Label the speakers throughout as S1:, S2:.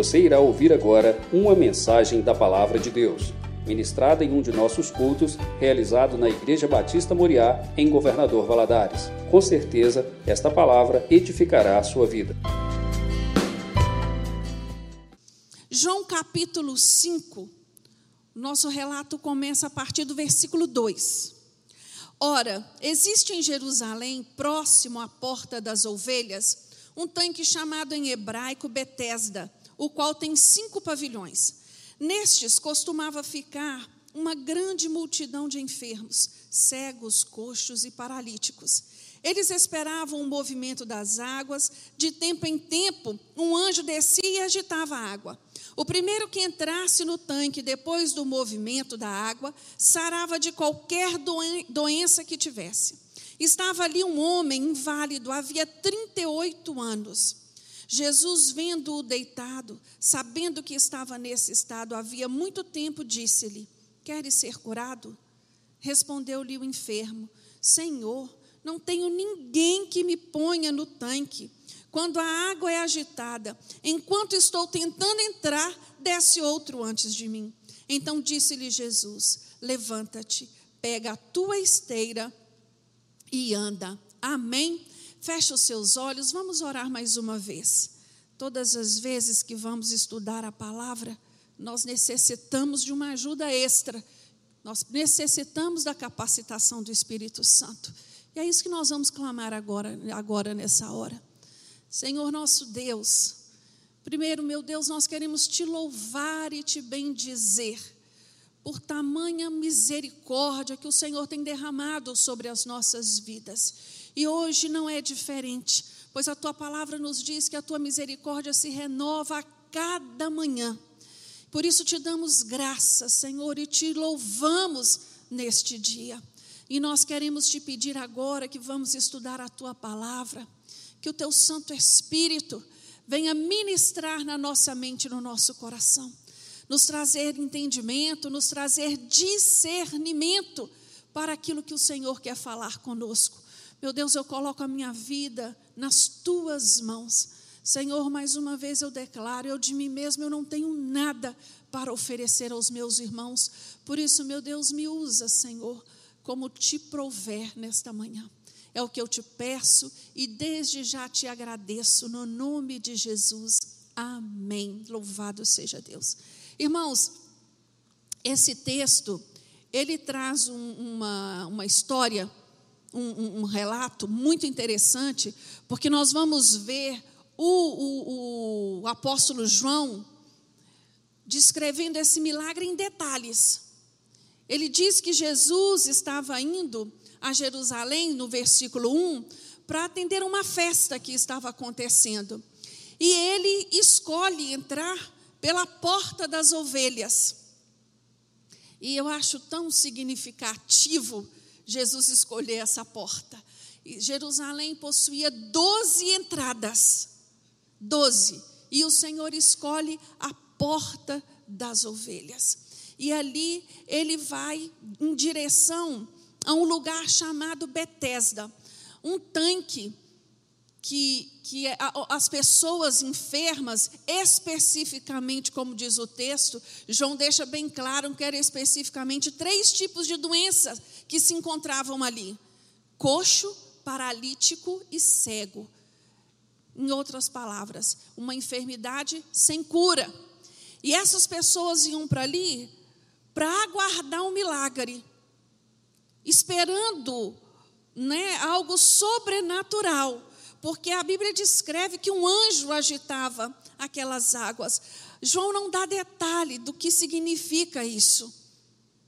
S1: Você irá ouvir agora uma mensagem da Palavra de Deus, ministrada em um de nossos cultos, realizado na Igreja Batista Moriá, em Governador Valadares. Com certeza, esta palavra edificará a sua vida.
S2: João capítulo 5, nosso relato começa a partir do versículo 2. Ora, existe em Jerusalém, próximo à porta das ovelhas, um tanque chamado em hebraico Betesda, o qual tem cinco pavilhões. Nestes costumava ficar uma grande multidão de enfermos, cegos, coxos e paralíticos. Eles esperavam o movimento das águas, de tempo em tempo, um anjo descia e agitava a água. O primeiro que entrasse no tanque depois do movimento da água sarava de qualquer doença que tivesse. Estava ali um homem inválido, havia 38 anos. Jesus, vendo-o deitado, sabendo que estava nesse estado havia muito tempo, disse-lhe: Queres ser curado? Respondeu-lhe o enfermo: Senhor, não tenho ninguém que me ponha no tanque. Quando a água é agitada, enquanto estou tentando entrar, desce outro antes de mim. Então disse-lhe Jesus: Levanta-te, pega a tua esteira e anda. Amém? Feche os seus olhos, vamos orar mais uma vez. Todas as vezes que vamos estudar a palavra, nós necessitamos de uma ajuda extra. Nós necessitamos da capacitação do Espírito Santo. E é isso que nós vamos clamar agora, agora nessa hora. Senhor nosso Deus, primeiro, meu Deus, nós queremos te louvar e te bendizer por tamanha misericórdia que o Senhor tem derramado sobre as nossas vidas. E hoje não é diferente, pois a tua palavra nos diz que a tua misericórdia se renova a cada manhã. Por isso te damos graças, Senhor, e te louvamos neste dia. E nós queremos te pedir agora que vamos estudar a tua palavra, que o teu Santo Espírito venha ministrar na nossa mente, no nosso coração nos trazer entendimento, nos trazer discernimento para aquilo que o Senhor quer falar conosco. Meu Deus, eu coloco a minha vida nas tuas mãos. Senhor, mais uma vez eu declaro, eu de mim mesmo eu não tenho nada para oferecer aos meus irmãos. Por isso, meu Deus, me usa, Senhor, como te prover nesta manhã. É o que eu te peço e desde já te agradeço no nome de Jesus. Amém. Louvado seja Deus. Irmãos, esse texto, ele traz um, uma, uma história, um, um, relato muito interessante, porque nós vamos ver o, o, o apóstolo João descrevendo esse milagre em detalhes. Ele diz que Jesus estava indo a Jerusalém, no versículo 1, para atender uma festa que estava acontecendo. E ele escolhe entrar pela porta das ovelhas. E eu acho tão significativo Jesus escolher essa porta. E Jerusalém possuía doze entradas, doze, e o Senhor escolhe a porta das ovelhas. E ali ele vai em direção a um lugar chamado Betesda, um tanque que, que é as pessoas enfermas, especificamente, como diz o texto, João deixa bem claro que eram especificamente três tipos de doenças que se encontravam ali: coxo, paralítico e cego. Em outras palavras, uma enfermidade sem cura. E essas pessoas iam para ali para aguardar um milagre, esperando né, algo sobrenatural porque a Bíblia descreve que um anjo agitava aquelas águas. João não dá detalhe do que significa isso,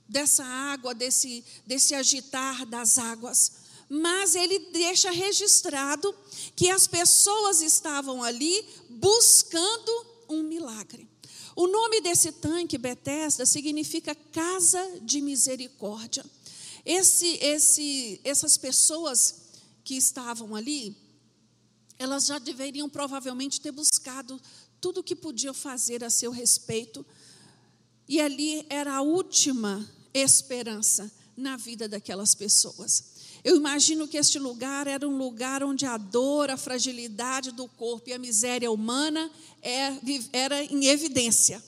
S2: dessa água, desse, desse agitar das águas. Mas ele deixa registrado que as pessoas estavam ali buscando um milagre. O nome desse tanque, Betesda, significa casa de misericórdia. Esse, esse, essas pessoas que estavam ali, elas já deveriam provavelmente ter buscado tudo o que podiam fazer a seu respeito. E ali era a última esperança na vida daquelas pessoas. Eu imagino que este lugar era um lugar onde a dor, a fragilidade do corpo e a miséria humana é, era em evidência.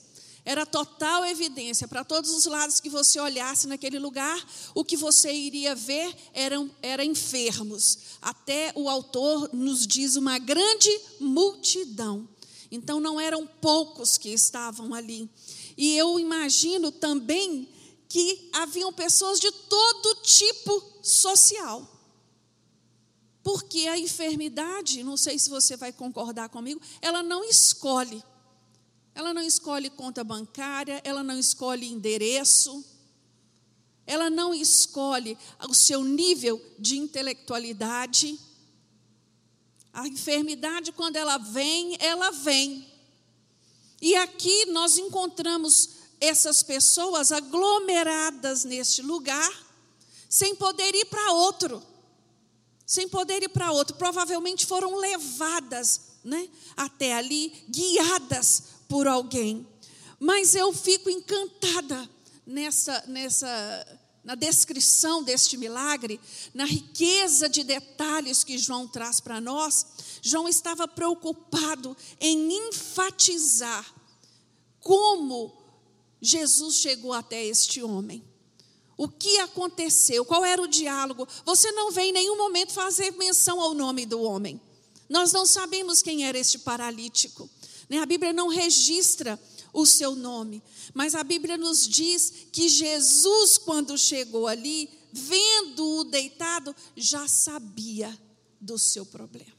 S2: Era total evidência. Para todos os lados que você olhasse naquele lugar, o que você iria ver eram, eram enfermos. Até o autor nos diz uma grande multidão. Então não eram poucos que estavam ali. E eu imagino também que haviam pessoas de todo tipo social. Porque a enfermidade, não sei se você vai concordar comigo, ela não escolhe. Ela não escolhe conta bancária, ela não escolhe endereço, ela não escolhe o seu nível de intelectualidade. A enfermidade, quando ela vem, ela vem. E aqui nós encontramos essas pessoas aglomeradas neste lugar, sem poder ir para outro. Sem poder ir para outro. Provavelmente foram levadas né, até ali, guiadas por alguém. Mas eu fico encantada nessa, nessa, na descrição deste milagre, na riqueza de detalhes que João traz para nós. João estava preocupado em enfatizar como Jesus chegou até este homem. O que aconteceu? Qual era o diálogo? Você não vê em nenhum momento fazer menção ao nome do homem. Nós não sabemos quem era este paralítico. Né? A Bíblia não registra o seu nome, mas a Bíblia nos diz que Jesus, quando chegou ali, vendo-o deitado, já sabia do seu problema,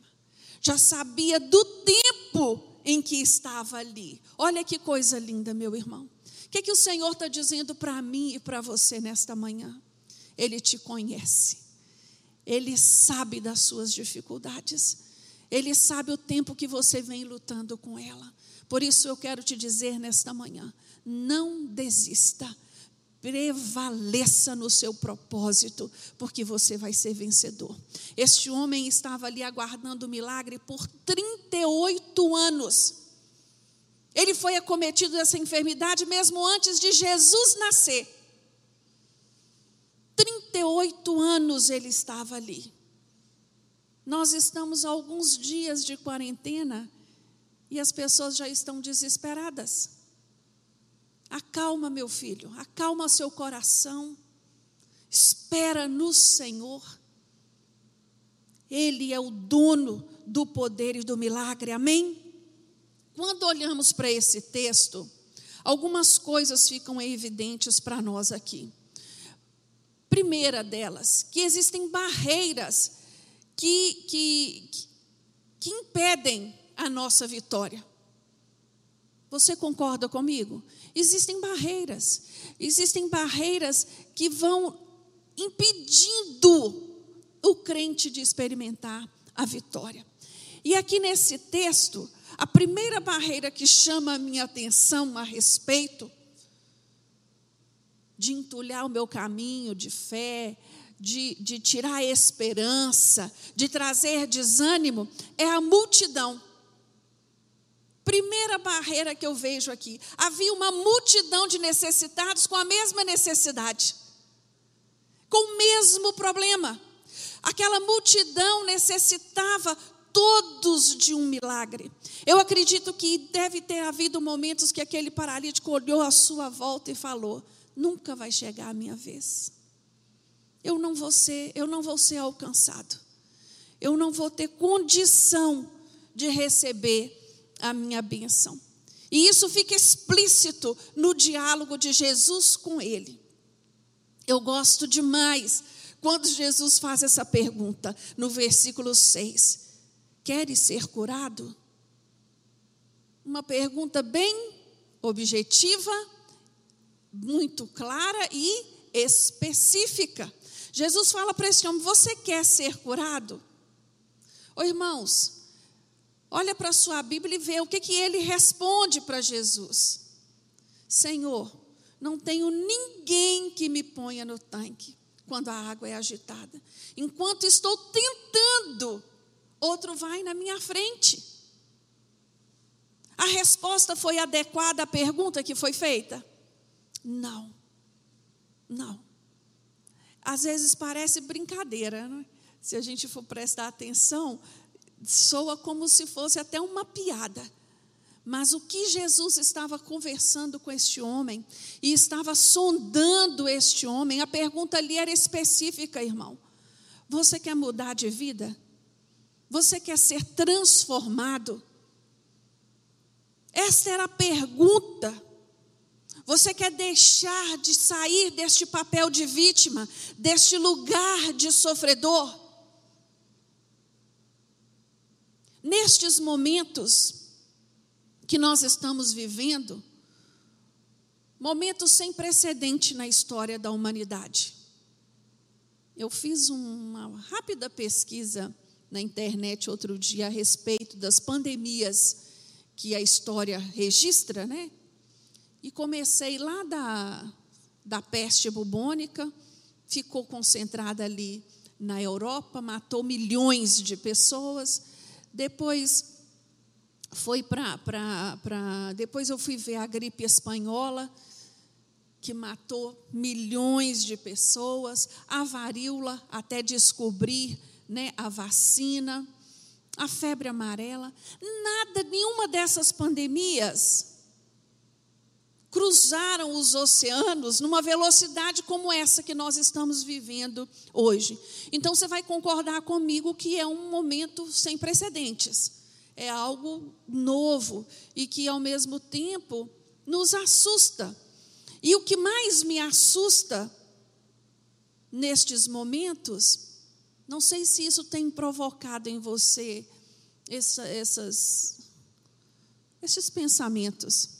S2: já sabia do tempo em que estava ali. Olha que coisa linda, meu irmão. O que, que o Senhor está dizendo para mim e para você nesta manhã? Ele te conhece, Ele sabe das suas dificuldades, Ele sabe o tempo que você vem lutando com ela. Por isso eu quero te dizer nesta manhã: não desista, prevaleça no seu propósito, porque você vai ser vencedor. Este homem estava ali aguardando o milagre por 38 anos. Ele foi acometido dessa enfermidade mesmo antes de Jesus nascer. 38 anos ele estava ali. Nós estamos a alguns dias de quarentena e as pessoas já estão desesperadas. Acalma, meu filho, acalma seu coração. Espera no Senhor. Ele é o dono do poder e do milagre. Amém? Quando olhamos para esse texto, algumas coisas ficam evidentes para nós aqui. Primeira delas, que existem barreiras que, que, que impedem a nossa vitória. Você concorda comigo? Existem barreiras, existem barreiras que vão impedindo o crente de experimentar a vitória. E aqui nesse texto, a primeira barreira que chama a minha atenção a respeito de entulhar o meu caminho de fé, de, de tirar esperança, de trazer desânimo, é a multidão. Primeira barreira que eu vejo aqui: havia uma multidão de necessitados com a mesma necessidade, com o mesmo problema. Aquela multidão necessitava todos de um milagre. Eu acredito que deve ter havido momentos que aquele paralítico olhou à sua volta e falou: "Nunca vai chegar a minha vez. Eu não vou ser, eu não vou ser alcançado. Eu não vou ter condição de receber a minha bênção." E isso fica explícito no diálogo de Jesus com ele. Eu gosto demais quando Jesus faz essa pergunta no versículo 6. Queres ser curado? Uma pergunta bem objetiva, muito clara e específica. Jesus fala para esse homem: Você quer ser curado? Ô irmãos, olha para a sua Bíblia e vê o que, que ele responde para Jesus: Senhor, não tenho ninguém que me ponha no tanque quando a água é agitada. Enquanto estou tentando outro vai na minha frente. A resposta foi adequada à pergunta que foi feita? Não, não. Às vezes parece brincadeira, né? se a gente for prestar atenção, soa como se fosse até uma piada. Mas o que Jesus estava conversando com este homem e estava sondando este homem, a pergunta ali era específica, irmão. Você quer mudar de vida? Você quer ser transformado? Esta era a pergunta. Você quer deixar de sair deste papel de vítima, deste lugar de sofredor? Nestes momentos que nós estamos vivendo, momentos sem precedente na história da humanidade. Eu fiz uma rápida pesquisa na internet outro dia a respeito das pandemias que a história registra, né? E comecei lá da, da peste bubônica, ficou concentrada ali na Europa, matou milhões de pessoas. Depois foi para. Depois eu fui ver a gripe espanhola, que matou milhões de pessoas, a varíola, até descobrir né, a vacina, a febre amarela. Nada, nenhuma dessas pandemias cruzaram os oceanos numa velocidade como essa que nós estamos vivendo hoje. Então você vai concordar comigo que é um momento sem precedentes. É algo novo e que ao mesmo tempo nos assusta. E o que mais me assusta nestes momentos, não sei se isso tem provocado em você essa, essas, esses pensamentos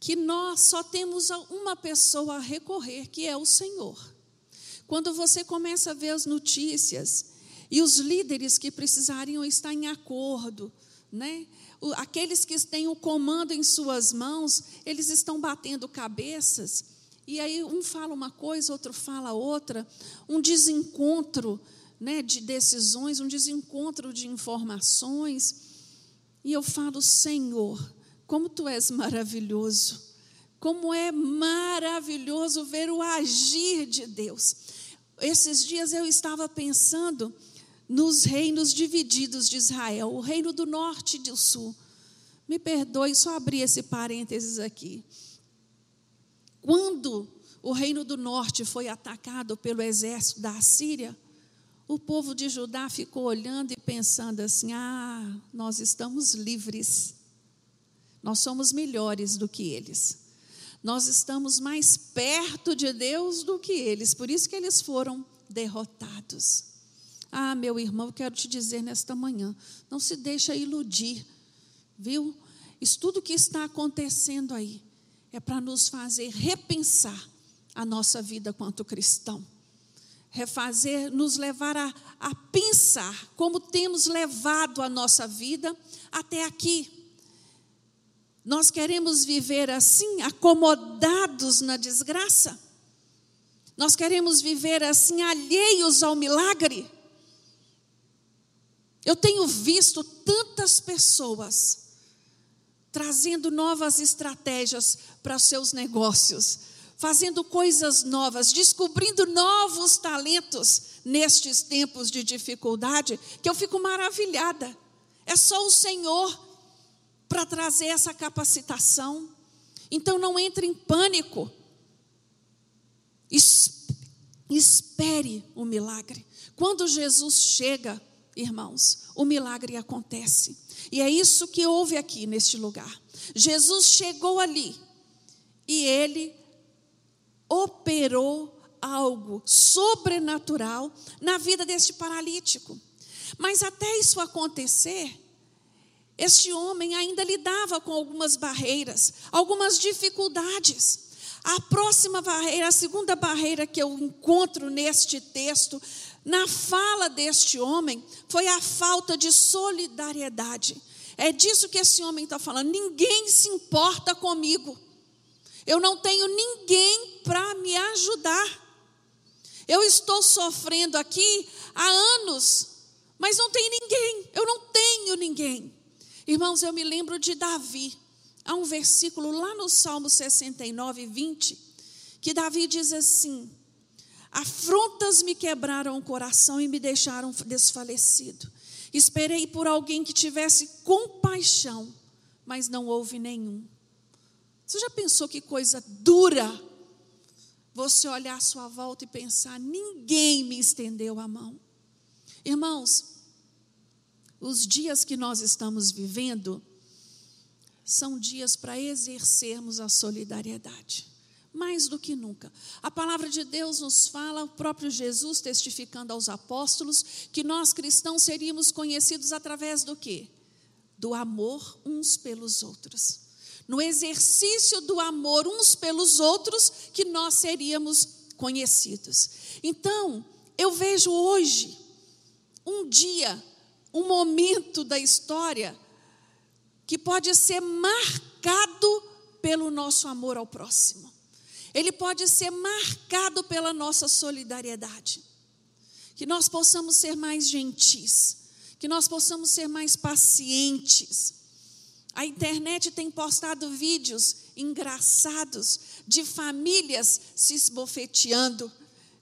S2: que nós só temos uma pessoa a recorrer, que é o Senhor. Quando você começa a ver as notícias e os líderes que precisariam estar em acordo, né? Aqueles que têm o comando em suas mãos, eles estão batendo cabeças, e aí um fala uma coisa, outro fala outra, um desencontro né, de decisões, um desencontro de informações. E eu falo, Senhor, como tu és maravilhoso. Como é maravilhoso ver o agir de Deus. Esses dias eu estava pensando nos reinos divididos de Israel, o reino do norte e do sul. Me perdoe, só abrir esse parênteses aqui. Quando o reino do norte foi atacado pelo exército da Assíria, o povo de Judá ficou olhando e pensando assim: ah, nós estamos livres. Nós somos melhores do que eles. Nós estamos mais perto de Deus do que eles, por isso que eles foram derrotados. Ah, meu irmão, eu quero te dizer nesta manhã, não se deixa iludir, viu? Isso tudo que está acontecendo aí é para nos fazer repensar a nossa vida quanto cristão. Refazer, nos levar a, a pensar como temos levado a nossa vida até aqui. Nós queremos viver assim, acomodados na desgraça? Nós queremos viver assim, alheios ao milagre? Eu tenho visto tantas pessoas trazendo novas estratégias para os seus negócios, fazendo coisas novas, descobrindo novos talentos nestes tempos de dificuldade, que eu fico maravilhada. É só o Senhor para trazer essa capacitação. Então não entre em pânico. Espere o milagre. Quando Jesus chega, irmãos, o milagre acontece. E é isso que houve aqui neste lugar. Jesus chegou ali e ele operou algo sobrenatural na vida deste paralítico. Mas até isso acontecer, este homem ainda lidava com algumas barreiras, algumas dificuldades. A próxima barreira, a segunda barreira que eu encontro neste texto, na fala deste homem, foi a falta de solidariedade. É disso que esse homem está falando. Ninguém se importa comigo. Eu não tenho ninguém para me ajudar. Eu estou sofrendo aqui há anos, mas não tem ninguém. Eu não tenho ninguém. Irmãos, eu me lembro de Davi. Há um versículo lá no Salmo 69, 20, que Davi diz assim: Afrontas me quebraram o coração e me deixaram desfalecido. Esperei por alguém que tivesse compaixão, mas não houve nenhum. Você já pensou que coisa dura? Você olhar à sua volta e pensar: ninguém me estendeu a mão. Irmãos, os dias que nós estamos vivendo são dias para exercermos a solidariedade mais do que nunca. A palavra de Deus nos fala, o próprio Jesus testificando aos apóstolos, que nós cristãos seríamos conhecidos através do quê? Do amor uns pelos outros. No exercício do amor uns pelos outros, que nós seríamos conhecidos. Então, eu vejo hoje um dia, um momento da história que pode ser marcado pelo nosso amor ao próximo ele pode ser marcado pela nossa solidariedade. Que nós possamos ser mais gentis, que nós possamos ser mais pacientes. A internet tem postado vídeos engraçados de famílias se esbofeteando,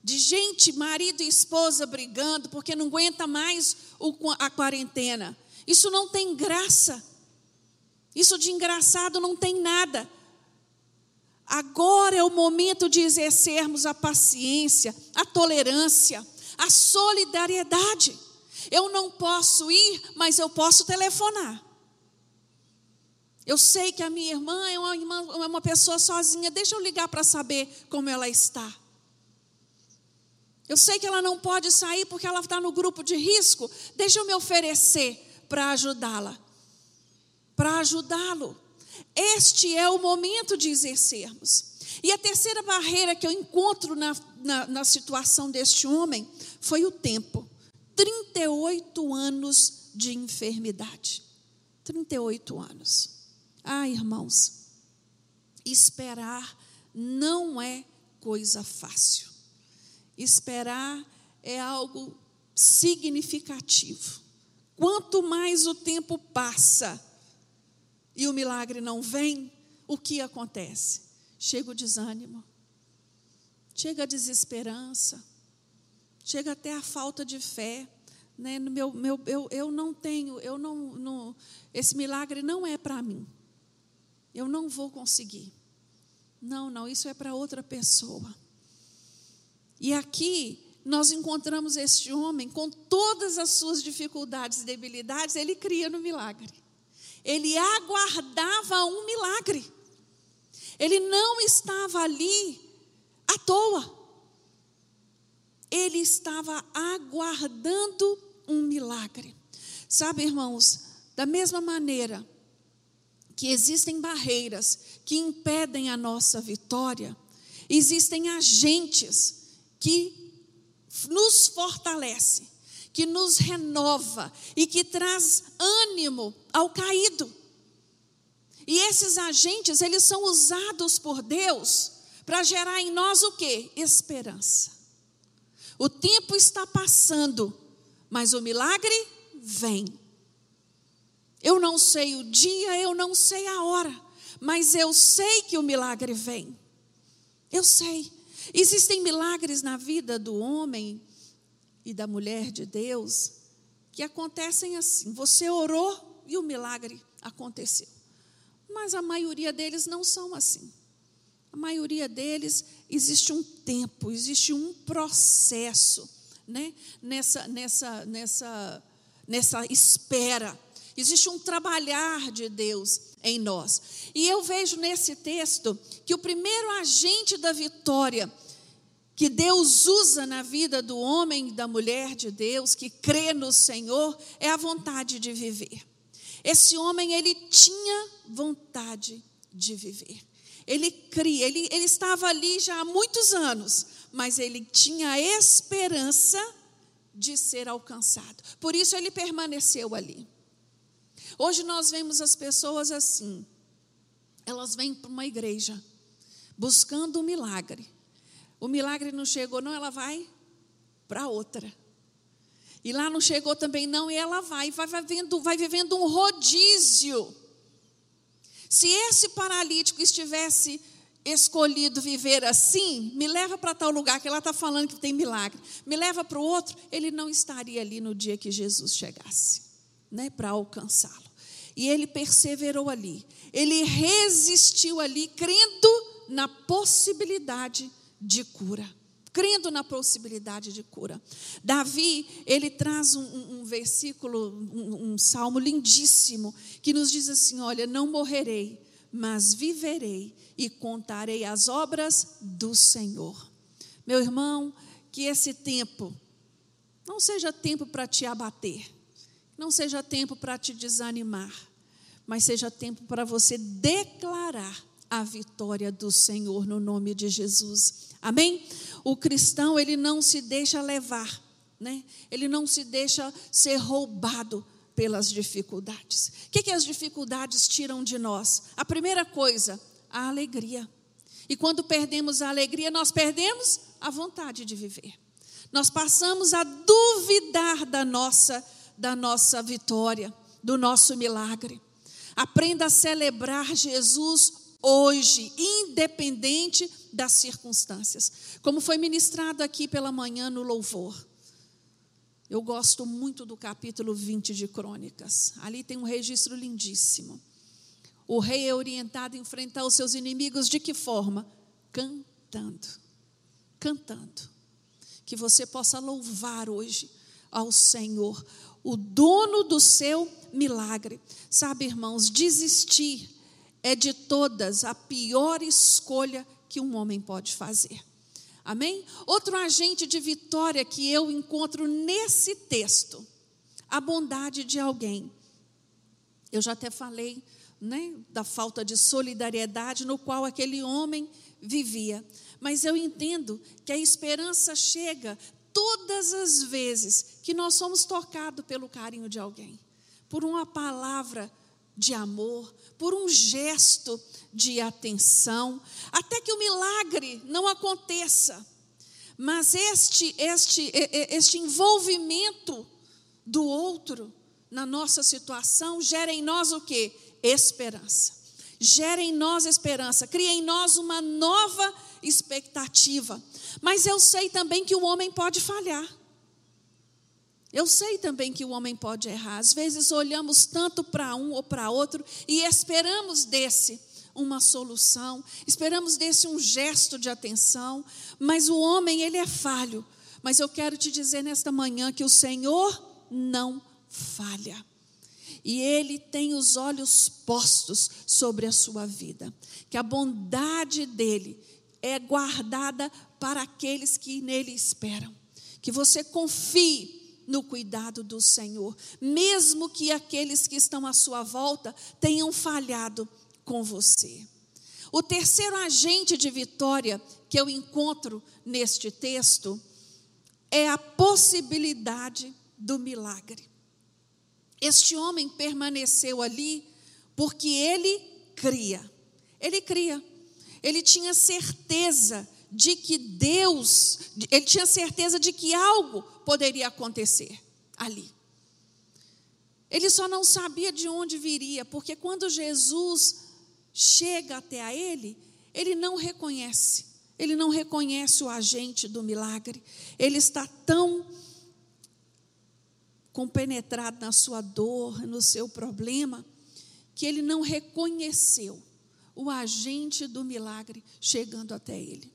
S2: de gente, marido e esposa brigando porque não aguenta mais a quarentena. Isso não tem graça. Isso de engraçado não tem nada. Agora é o momento de exercermos a paciência, a tolerância, a solidariedade. Eu não posso ir, mas eu posso telefonar. Eu sei que a minha irmã é uma, irmã, é uma pessoa sozinha, deixa eu ligar para saber como ela está. Eu sei que ela não pode sair porque ela está no grupo de risco, deixa eu me oferecer para ajudá-la, para ajudá-lo. Este é o momento de exercermos. E a terceira barreira que eu encontro na, na, na situação deste homem foi o tempo 38 anos de enfermidade. 38 anos. Ah, irmãos, esperar não é coisa fácil. Esperar é algo significativo. Quanto mais o tempo passa, e o milagre não vem, o que acontece? Chega o desânimo, chega a desesperança, chega até a falta de fé. Né? No meu, meu, eu, eu não tenho, eu não, não esse milagre não é para mim. Eu não vou conseguir. Não, não, isso é para outra pessoa. E aqui nós encontramos este homem com todas as suas dificuldades e debilidades, ele cria no milagre ele aguardava um milagre. Ele não estava ali à toa. Ele estava aguardando um milagre. Sabe, irmãos, da mesma maneira que existem barreiras que impedem a nossa vitória, existem agentes que nos fortalecem que nos renova e que traz ânimo ao caído. E esses agentes, eles são usados por Deus para gerar em nós o que? Esperança. O tempo está passando, mas o milagre vem. Eu não sei o dia, eu não sei a hora, mas eu sei que o milagre vem. Eu sei. Existem milagres na vida do homem e da mulher de Deus que acontecem assim. Você orou e o milagre aconteceu. Mas a maioria deles não são assim. A maioria deles existe um tempo, existe um processo, né? Nessa nessa nessa nessa espera. Existe um trabalhar de Deus em nós. E eu vejo nesse texto que o primeiro agente da vitória que Deus usa na vida do homem e da mulher de Deus que crê no Senhor é a vontade de viver. Esse homem, ele tinha vontade de viver. Ele cria, ele, ele estava ali já há muitos anos, mas ele tinha a esperança de ser alcançado. Por isso ele permaneceu ali. Hoje nós vemos as pessoas assim. Elas vêm para uma igreja buscando um milagre o milagre não chegou, não, ela vai para outra. E lá não chegou também, não, e ela vai, vai, vai, vivendo, vai vivendo um rodízio. Se esse paralítico estivesse escolhido viver assim, me leva para tal lugar que ela está falando que tem milagre, me leva para o outro, ele não estaria ali no dia que Jesus chegasse, né, para alcançá-lo. E ele perseverou ali, ele resistiu ali, crendo na possibilidade de cura. Crendo na possibilidade de cura. Davi, ele traz um, um, versículo, um, um salmo lindíssimo, que nos diz assim: Olha, não morrerei, mas viverei e contarei as obras do Senhor. Meu irmão, que esse tempo não seja tempo para te abater, não seja tempo para te desanimar, mas seja tempo para você declarar a vitória do Senhor no nome de Jesus. Amém? O cristão, ele não se deixa levar, né? Ele não se deixa ser roubado pelas dificuldades. O que, que as dificuldades tiram de nós? A primeira coisa, a alegria. E quando perdemos a alegria, nós perdemos a vontade de viver. Nós passamos a duvidar da nossa, da nossa vitória, do nosso milagre. Aprenda a celebrar Jesus hoje, independente das circunstâncias. Como foi ministrado aqui pela manhã no louvor. Eu gosto muito do capítulo 20 de Crônicas. Ali tem um registro lindíssimo. O rei é orientado a enfrentar os seus inimigos de que forma? Cantando. Cantando. Que você possa louvar hoje ao Senhor, o dono do seu milagre. Sabe, irmãos, desistir é de todas a pior escolha que um homem pode fazer. Amém? Outro agente de vitória que eu encontro nesse texto, a bondade de alguém. Eu já até falei né, da falta de solidariedade no qual aquele homem vivia. Mas eu entendo que a esperança chega todas as vezes que nós somos tocados pelo carinho de alguém, por uma palavra de amor, por um gesto de atenção, até que o milagre não aconteça. Mas este, este, este envolvimento do outro na nossa situação gera em nós o que? Esperança. Gera em nós esperança, cria em nós uma nova expectativa. Mas eu sei também que o homem pode falhar. Eu sei também que o homem pode errar. Às vezes olhamos tanto para um ou para outro e esperamos desse uma solução, esperamos desse um gesto de atenção, mas o homem, ele é falho. Mas eu quero te dizer nesta manhã que o Senhor não falha. E Ele tem os olhos postos sobre a sua vida. Que a bondade dEle é guardada para aqueles que nele esperam. Que você confie no cuidado do Senhor, mesmo que aqueles que estão à sua volta tenham falhado com você. O terceiro agente de vitória que eu encontro neste texto é a possibilidade do milagre. Este homem permaneceu ali porque ele cria. Ele cria. Ele tinha certeza de que Deus, ele tinha certeza de que algo poderia acontecer ali. Ele só não sabia de onde viria, porque quando Jesus chega até a ele, ele não reconhece, ele não reconhece o agente do milagre, ele está tão compenetrado na sua dor, no seu problema, que ele não reconheceu o agente do milagre chegando até ele.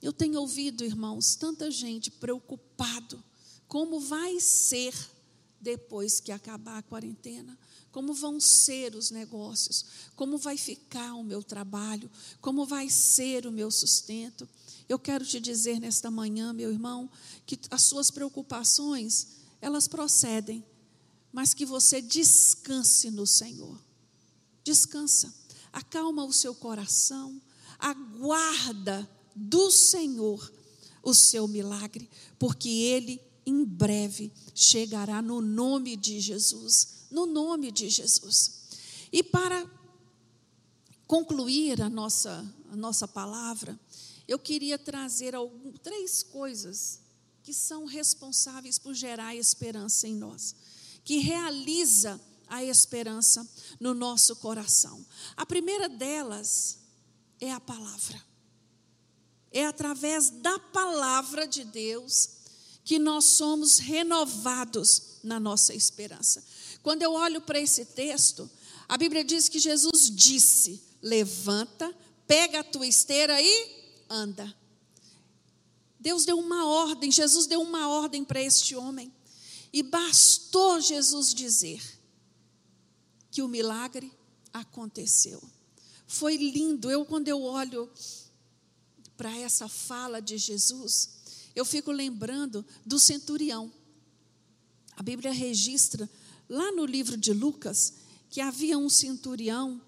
S2: Eu tenho ouvido, irmãos, tanta gente preocupado como vai ser depois que acabar a quarentena, como vão ser os negócios, como vai ficar o meu trabalho, como vai ser o meu sustento. Eu quero te dizer nesta manhã, meu irmão, que as suas preocupações, elas procedem, mas que você descanse no Senhor. Descansa, acalma o seu coração, aguarda do Senhor o seu milagre, porque ele em breve chegará no nome de Jesus, no nome de Jesus. E para concluir a nossa, a nossa palavra, eu queria trazer algum, três coisas que são responsáveis por gerar esperança em nós, que realiza a esperança no nosso coração. A primeira delas é a palavra. É através da palavra de Deus que nós somos renovados na nossa esperança. Quando eu olho para esse texto, a Bíblia diz que Jesus disse: Levanta, pega a tua esteira e anda. Deus deu uma ordem, Jesus deu uma ordem para este homem. E bastou Jesus dizer que o milagre aconteceu. Foi lindo. Eu, quando eu olho para essa fala de Jesus, eu fico lembrando do centurião. A Bíblia registra lá no livro de Lucas que havia um centurião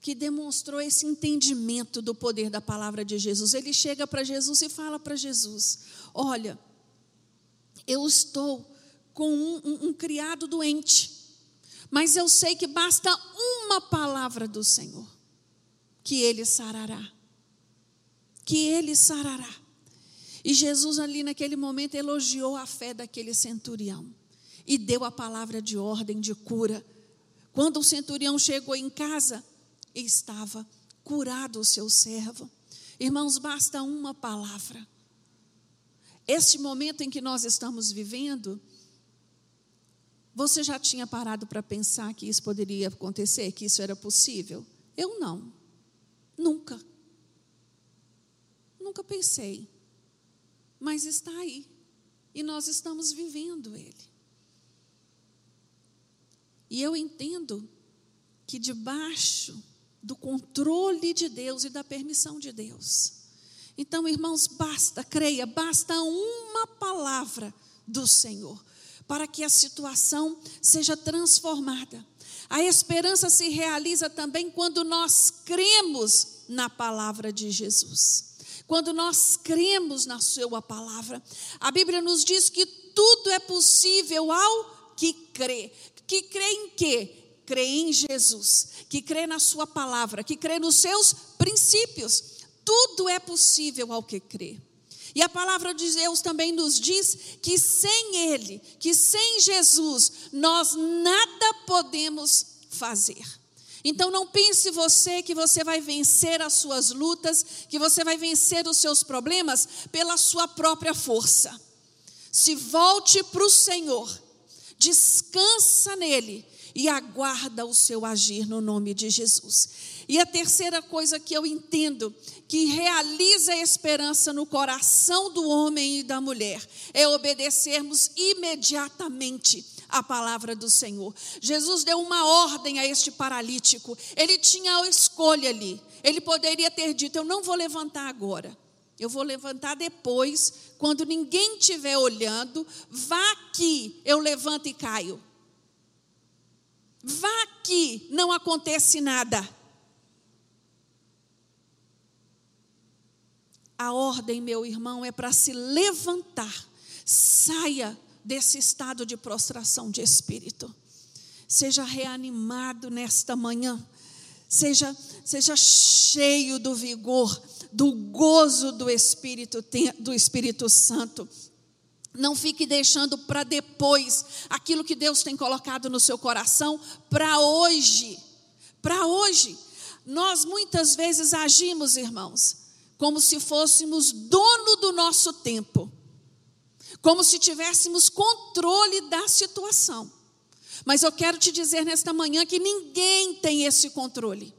S2: que demonstrou esse entendimento do poder da palavra de Jesus. Ele chega para Jesus e fala para Jesus: Olha, eu estou com um, um, um criado doente, mas eu sei que basta uma palavra do Senhor, que ele sarará. Que ele sarará. E Jesus, ali naquele momento, elogiou a fé daquele centurião e deu a palavra de ordem, de cura. Quando o centurião chegou em casa, estava curado o seu servo. Irmãos, basta uma palavra. Este momento em que nós estamos vivendo, você já tinha parado para pensar que isso poderia acontecer, que isso era possível? Eu não. Nunca. Nunca pensei. Mas está aí. E nós estamos vivendo ele. E eu entendo que debaixo do controle de Deus e da permissão de Deus. Então, irmãos, basta, creia, basta uma palavra do Senhor para que a situação seja transformada. A esperança se realiza também quando nós cremos na palavra de Jesus. Quando nós cremos na Sua palavra, a Bíblia nos diz que tudo é possível ao que crê. Que crê em quê? Crê em Jesus, que crê na Sua palavra, que crê nos seus princípios. Tudo é possível ao que crê. E a palavra de Deus também nos diz que sem Ele, que sem Jesus, nós nada podemos fazer. Então não pense você que você vai vencer as suas lutas, que você vai vencer os seus problemas pela sua própria força. Se volte para o Senhor, descansa nele e aguarda o seu agir no nome de Jesus. E a terceira coisa que eu entendo que realiza a esperança no coração do homem e da mulher é obedecermos imediatamente a palavra do Senhor. Jesus deu uma ordem a este paralítico. Ele tinha a escolha ali. Ele poderia ter dito: Eu não vou levantar agora. Eu vou levantar depois, quando ninguém estiver olhando. Vá aqui, eu levanto e caio. Vá aqui, não acontece nada. A ordem, meu irmão, é para se levantar. Saia desse estado de prostração de espírito. Seja reanimado nesta manhã. Seja, seja cheio do vigor, do gozo do Espírito, do Espírito Santo. Não fique deixando para depois aquilo que Deus tem colocado no seu coração para hoje. Para hoje. Nós muitas vezes agimos, irmãos, como se fôssemos dono do nosso tempo, como se tivéssemos controle da situação. Mas eu quero te dizer nesta manhã que ninguém tem esse controle.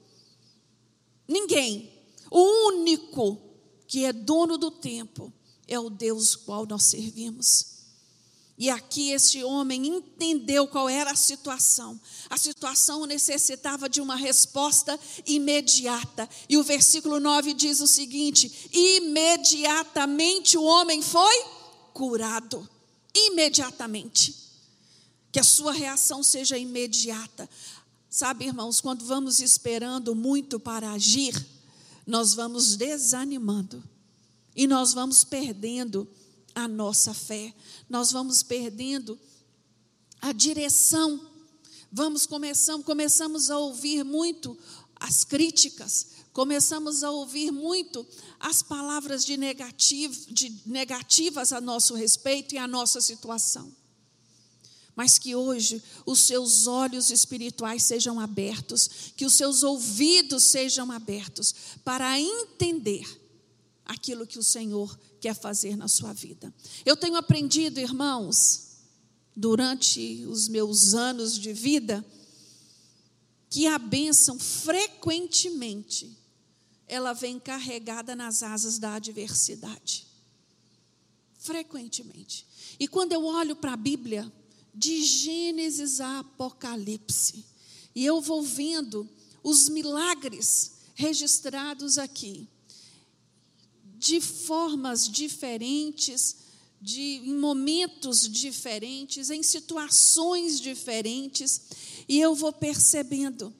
S2: Ninguém. O único que é dono do tempo é o Deus qual nós servimos. E aqui este homem entendeu qual era a situação. A situação necessitava de uma resposta imediata. E o versículo 9 diz o seguinte: imediatamente o homem foi curado. Imediatamente. Que a sua reação seja imediata. Sabe, irmãos, quando vamos esperando muito para agir, nós vamos desanimando e nós vamos perdendo a nossa fé, nós vamos perdendo a direção. Vamos começamos, começamos a ouvir muito as críticas, começamos a ouvir muito as palavras de, negativo, de negativas a nosso respeito e a nossa situação. mas que hoje os seus olhos espirituais sejam abertos, que os seus ouvidos sejam abertos para entender aquilo que o Senhor quer fazer na sua vida. Eu tenho aprendido, irmãos, durante os meus anos de vida, que a bênção frequentemente ela vem carregada nas asas da adversidade. Frequentemente. E quando eu olho para a Bíblia, de Gênesis a Apocalipse. E eu vou vendo os milagres registrados aqui, de formas diferentes, de, em momentos diferentes, em situações diferentes, e eu vou percebendo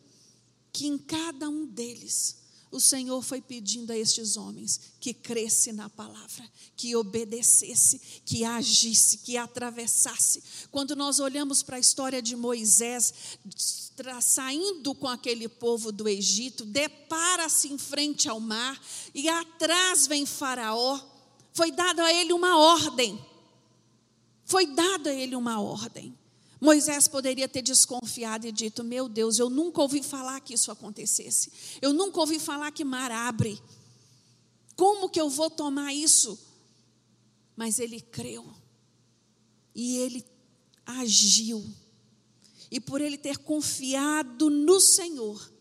S2: que em cada um deles o Senhor foi pedindo a estes homens que cresce na palavra, que obedecesse, que agisse, que atravessasse. Quando nós olhamos para a história de Moisés saindo com aquele povo do Egito, depara-se em frente ao mar e atrás vem Faraó. Foi dada a ele uma ordem. Foi dada a ele uma ordem. Moisés poderia ter desconfiado e dito: Meu Deus, eu nunca ouvi falar que isso acontecesse. Eu nunca ouvi falar que mar abre. Como que eu vou tomar isso? Mas ele creu. E ele agiu. E por ele ter confiado no Senhor,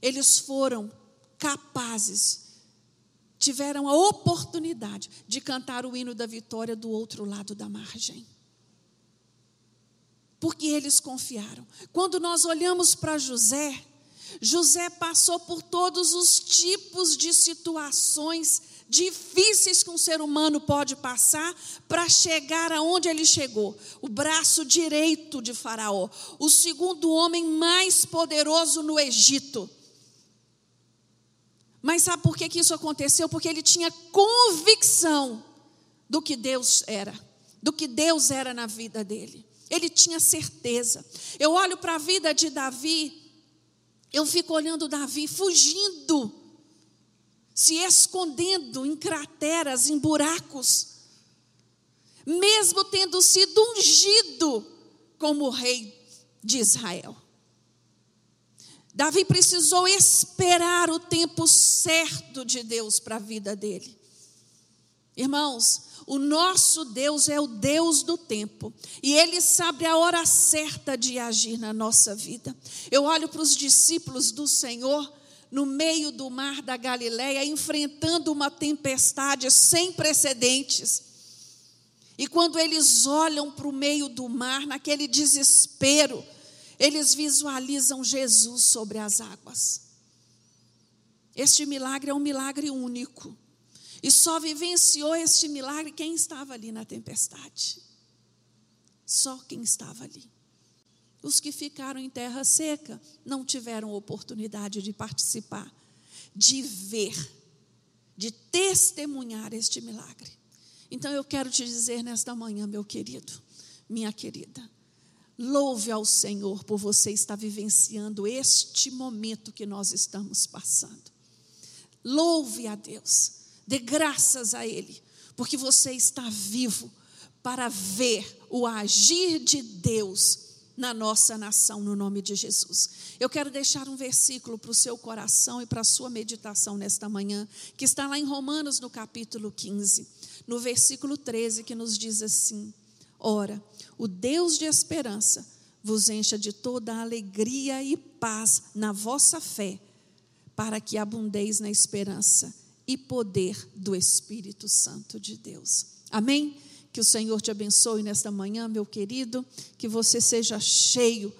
S2: eles foram capazes, tiveram a oportunidade de cantar o hino da vitória do outro lado da margem porque eles confiaram. Quando nós olhamos para José, José passou por todos os tipos de situações difíceis que um ser humano pode passar para chegar aonde ele chegou. O braço direito de Faraó, o segundo homem mais poderoso no Egito. Mas sabe por que, que isso aconteceu? Porque ele tinha convicção do que Deus era, do que Deus era na vida dele. Ele tinha certeza. Eu olho para a vida de Davi, eu fico olhando Davi fugindo, se escondendo em crateras, em buracos, mesmo tendo sido ungido como rei de Israel. Davi precisou esperar o tempo certo de Deus para a vida dele. Irmãos, o nosso Deus é o Deus do tempo. E Ele sabe a hora certa de agir na nossa vida. Eu olho para os discípulos do Senhor no meio do mar da Galileia, enfrentando uma tempestade sem precedentes. E quando eles olham para o meio do mar, naquele desespero, eles visualizam Jesus sobre as águas. Este milagre é um milagre único. E só vivenciou este milagre quem estava ali na tempestade. Só quem estava ali. Os que ficaram em terra seca não tiveram oportunidade de participar, de ver, de testemunhar este milagre. Então eu quero te dizer nesta manhã, meu querido, minha querida, louve ao Senhor por você estar vivenciando este momento que nós estamos passando. Louve a Deus Dê graças a Ele, porque você está vivo para ver o agir de Deus na nossa nação, no nome de Jesus. Eu quero deixar um versículo para o seu coração e para a sua meditação nesta manhã, que está lá em Romanos, no capítulo 15, no versículo 13, que nos diz assim: Ora, o Deus de esperança vos encha de toda alegria e paz na vossa fé, para que abundeis na esperança e poder do Espírito Santo de Deus. Amém? Que o Senhor te abençoe nesta manhã, meu querido, que você seja cheio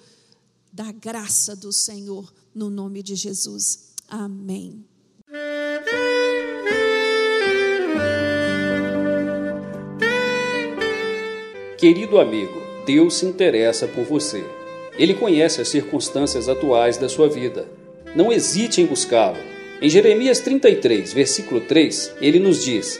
S2: da graça do Senhor, no nome de Jesus. Amém.
S1: Querido amigo, Deus se interessa por você. Ele conhece as circunstâncias atuais da sua vida. Não hesite em buscá-lo em Jeremias 33, versículo 3, ele nos diz: